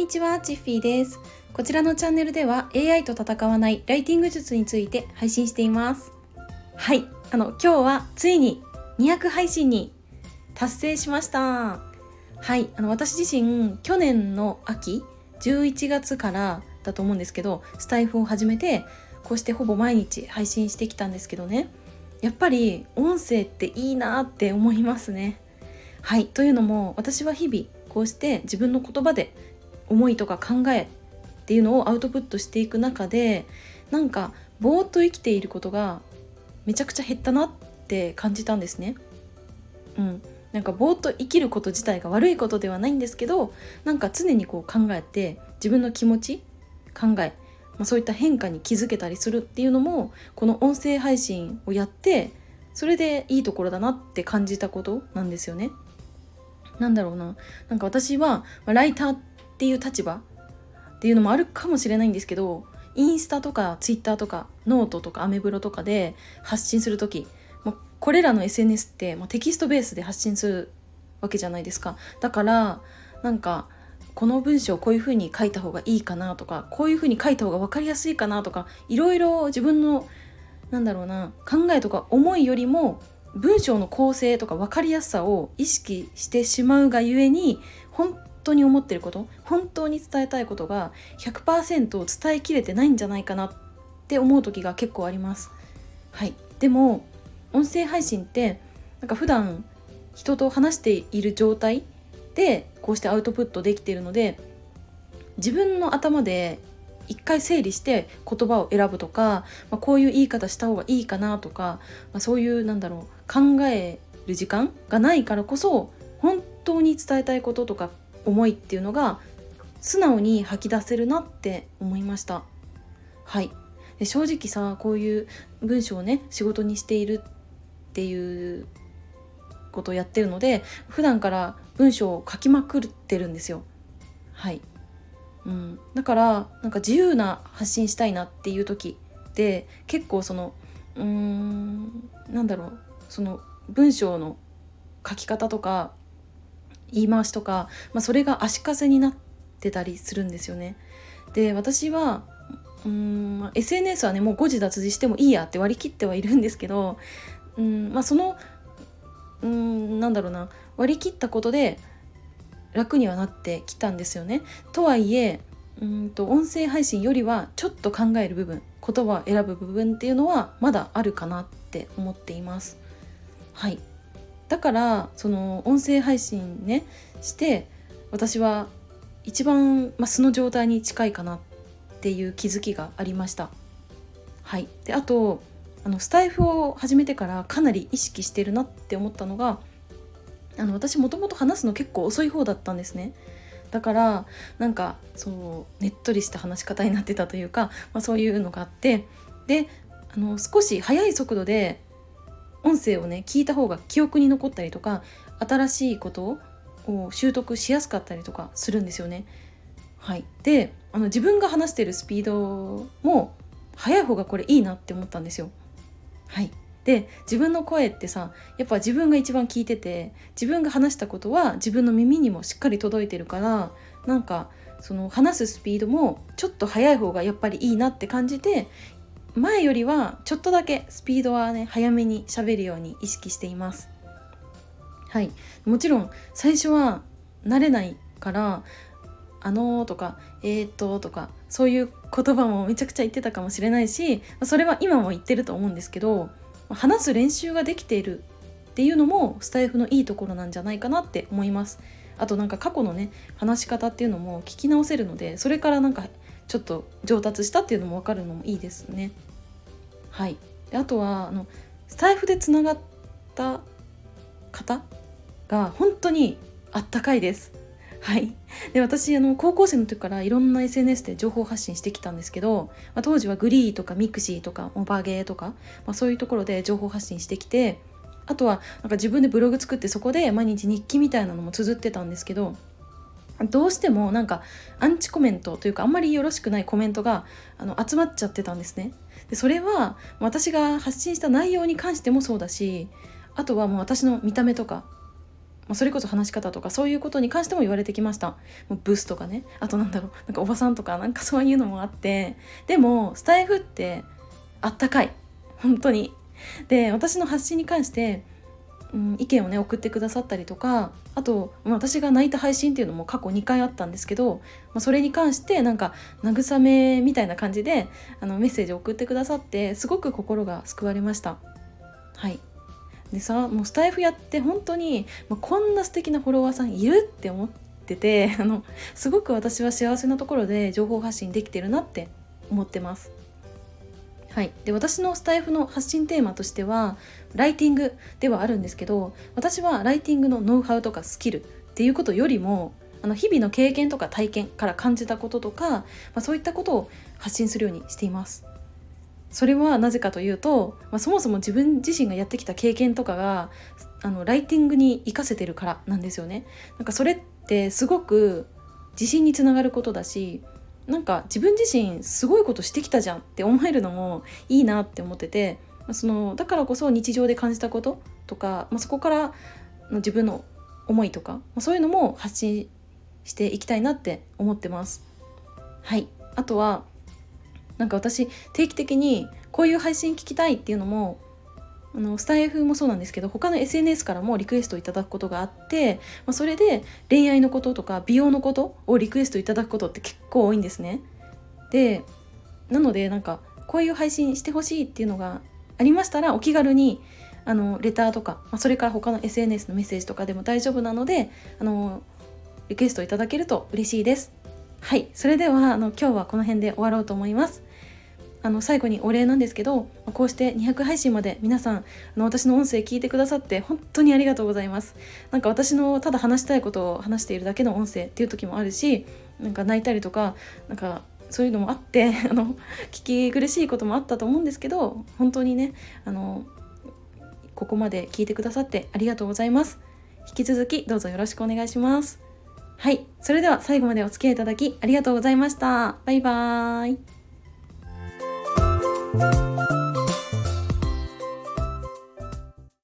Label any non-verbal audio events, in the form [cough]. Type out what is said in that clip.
にちは、チッフィーです。こちらのチャンネルでは AI と戦わないライティング術について配信しています。はい、あの今日はついに200配信に達成しました。はい、あの私自身去年の秋11月からだと思うんですけど、スタイフを始めてこうしてほぼ毎日配信してきたんですけどね。やっぱり音声っていいなって思いますね。はい、というのも私は日々こうして自分の言葉で思いとか考えっていうのをアウトプットしていく中でなんかぼーっと生きていることがめちゃくちゃ減ったなって感じたんですね。うん、なんかぼーっと生きること自体が悪いことではないんですけどなんか常にこう考えて自分の気持ち考え、まあ、そういった変化に気づけたりするっていうのもこの音声配信をやってそれでいいところだなって感じたことなんですよね。なんだろうななんか私はまあライターっていう立場っていうのもあるかもしれないんですけどインスタとかツイッターとかノートとかアメブロとかで発信する時もうこれらの SNS って、ま、テキストベースで発信するわけじゃないですか。だからなんかこの文章こういうふうに書いた方がいいかなとかこういうふうに書いた方が分かりやすいかなとかいろいろ自分のなんだろうな考えとか思いよりも文章の構成とか分かりやすさを意識してしまうがゆえに本当に思ってること本当に伝えたいことが100%伝えきれてないんじゃないかなって思う時が結構あります。はい、でも音声配信ってなんか普段人と話している状態でこうしてアウトプットできているので自分の頭で一回整理して言葉を選ぶとか、まあ、こういう言い方した方がいいかなとか、まあ、そういうなんだろう考える時間がないからこそ本当に伝えたいこととか思いっていうのが素直に吐き出せるなって思いました。はいで正直さこういう文章をね仕事にしているっていうことをやってるので普段から文章を書きまくってるんですよ。はいうん、だからなんか自由な発信したいなっていう時って結構そのうーんなんだろうその文章の書き方とか言い回しとか、まあ、それが足かせになってたりするんですよね。で私はうーん SNS はねもう誤字脱字してもいいやって割り切ってはいるんですけどうんまあそのうんなんだろうな割り切ったことで楽にはなってきたんですよね。とはいえうんと音声配信よりはちょっと考える部分言葉を選ぶ部分っていうのはまだあるかなって思っています。はいだからその音声配信ねして私は一番、まあ、素の状態に近いかなっていう気づきがありました。はい、であとあのスタイフを始めてからかなり意識してるなって思ったのがあの私もともと話すの結構遅い方だったんですねだからなんかそうねっとりした話し方になってたというか、まあ、そういうのがあってであの少し速い速度で音声をね聞いた方が記憶に残ったりとか新しいことを習得しやすかったりとかするんですよね。はい、であの自分が話してるスピードも速い方がこれいいなって思ったんですよ。はい、で自分の声ってさやっぱ自分が一番聞いてて自分が話したことは自分の耳にもしっかり届いてるからなんかその話すスピードもちょっと速い方がやっぱりいいなって感じて前よりはちょっとだけスピードはね早めに喋るように意識しています。はい、もちろん最初は慣れないから「あのー」とか「えー、っと」とかそういう言葉もめちゃくちゃ言ってたかもしれないしそれは今も言ってると思うんですけど話す練習ができているっていうのもスタイフのいいところなんじゃないかなって思います。あとなんか過去のね話し方っていうのも聞き直せるのでそれからなんかちょっと上達したっていうのも分かるのもいいですね。はい、であとはあのスタイフでつながった方が本当にあったかいです。はい、で私あの高校生の時からいろんな SNS で情報発信してきたんですけど、まあ、当時は GREE とか mixi とかモバゲーとか、まあ、そういうところで情報発信してきてあとはなんか自分でブログ作ってそこで毎日日記みたいなのも綴ってたんですけどどうしてもなんかアンチコメントというかあんまりよろしくないコメントがあの集まっちゃってたんですね。でそれは私が発信した内容に関してもそうだしあとはもう私の見た目とかまあ、それこそ話し方とかそういうことに関しても言われてきました。もうブスとかね。あとなんだろう。なんかおばさんとかなんかそういうのもあってでもスタイフってあったかい。本当に。で私の発信に関してうん、意見をね送ってくださったりとかあと、まあ、私が泣いた配信っていうのも過去2回あったんですけど、まあ、それに関してなんか慰めみたいな感じであのメッセージを送ってくださってすごく心が救われました。はいでさもうスタイフやって本当に、まあ、こんな素敵なフォロワーさんいるって思ってて [laughs] あのすごく私は幸せなところで情報発信できてるなって思ってます。はい、で私のスタイフの発信テーマとしてはライティングではあるんですけど私はライティングのノウハウとかスキルっていうことよりもあの日々の経験とか体験から感じたこととか、まあ、そういったことを発信するようにしています。それはなぜかというと、まあ、そもそも自分自身がやってきた経験とかがあのライティングに活かせてるからなんですよね。なんかそれってすごく自信につながることだしなんか自分自身すごいことしてきたじゃんって思えるのもいいなって思っててそのだからこそ日常で感じたこととか、まあ、そこからの自分の思いとか、まあ、そういうのも発信していきたいなって思ってます。はいあとはなんか私定期的にこういう配信聞きたいっていうのもあのスタイフもそうなんですけど他の SNS からもリクエストいただくことがあって、まあ、それで恋愛のこととか美容のことをリクエストいただくことって結構多いんですね。でなのでなんかこういう配信してほしいっていうのがありましたらお気軽にあのレターとか、まあ、それから他の SNS のメッセージとかでも大丈夫なのであのリクエストいただけると嬉しいです。はい、それではあの今日はこの辺で終わろうと思います。あの最後にお礼なんですけどこうして200配信まで皆さんあの私の音声聞いてくださって本当にありがとうございます。なんか私のただ話したいことを話しているだけの音声っていう時もあるしなんか泣いたりとかなんかそういうのもあって [laughs] あの聞き苦しいこともあったと思うんですけど本当にねあのここまで聞いてくださってありがとうございます。引き続きどうぞよろしくお願いします。はい。それでは最後までお付き合いいただきありがとうございました。バイバーイ。Thank you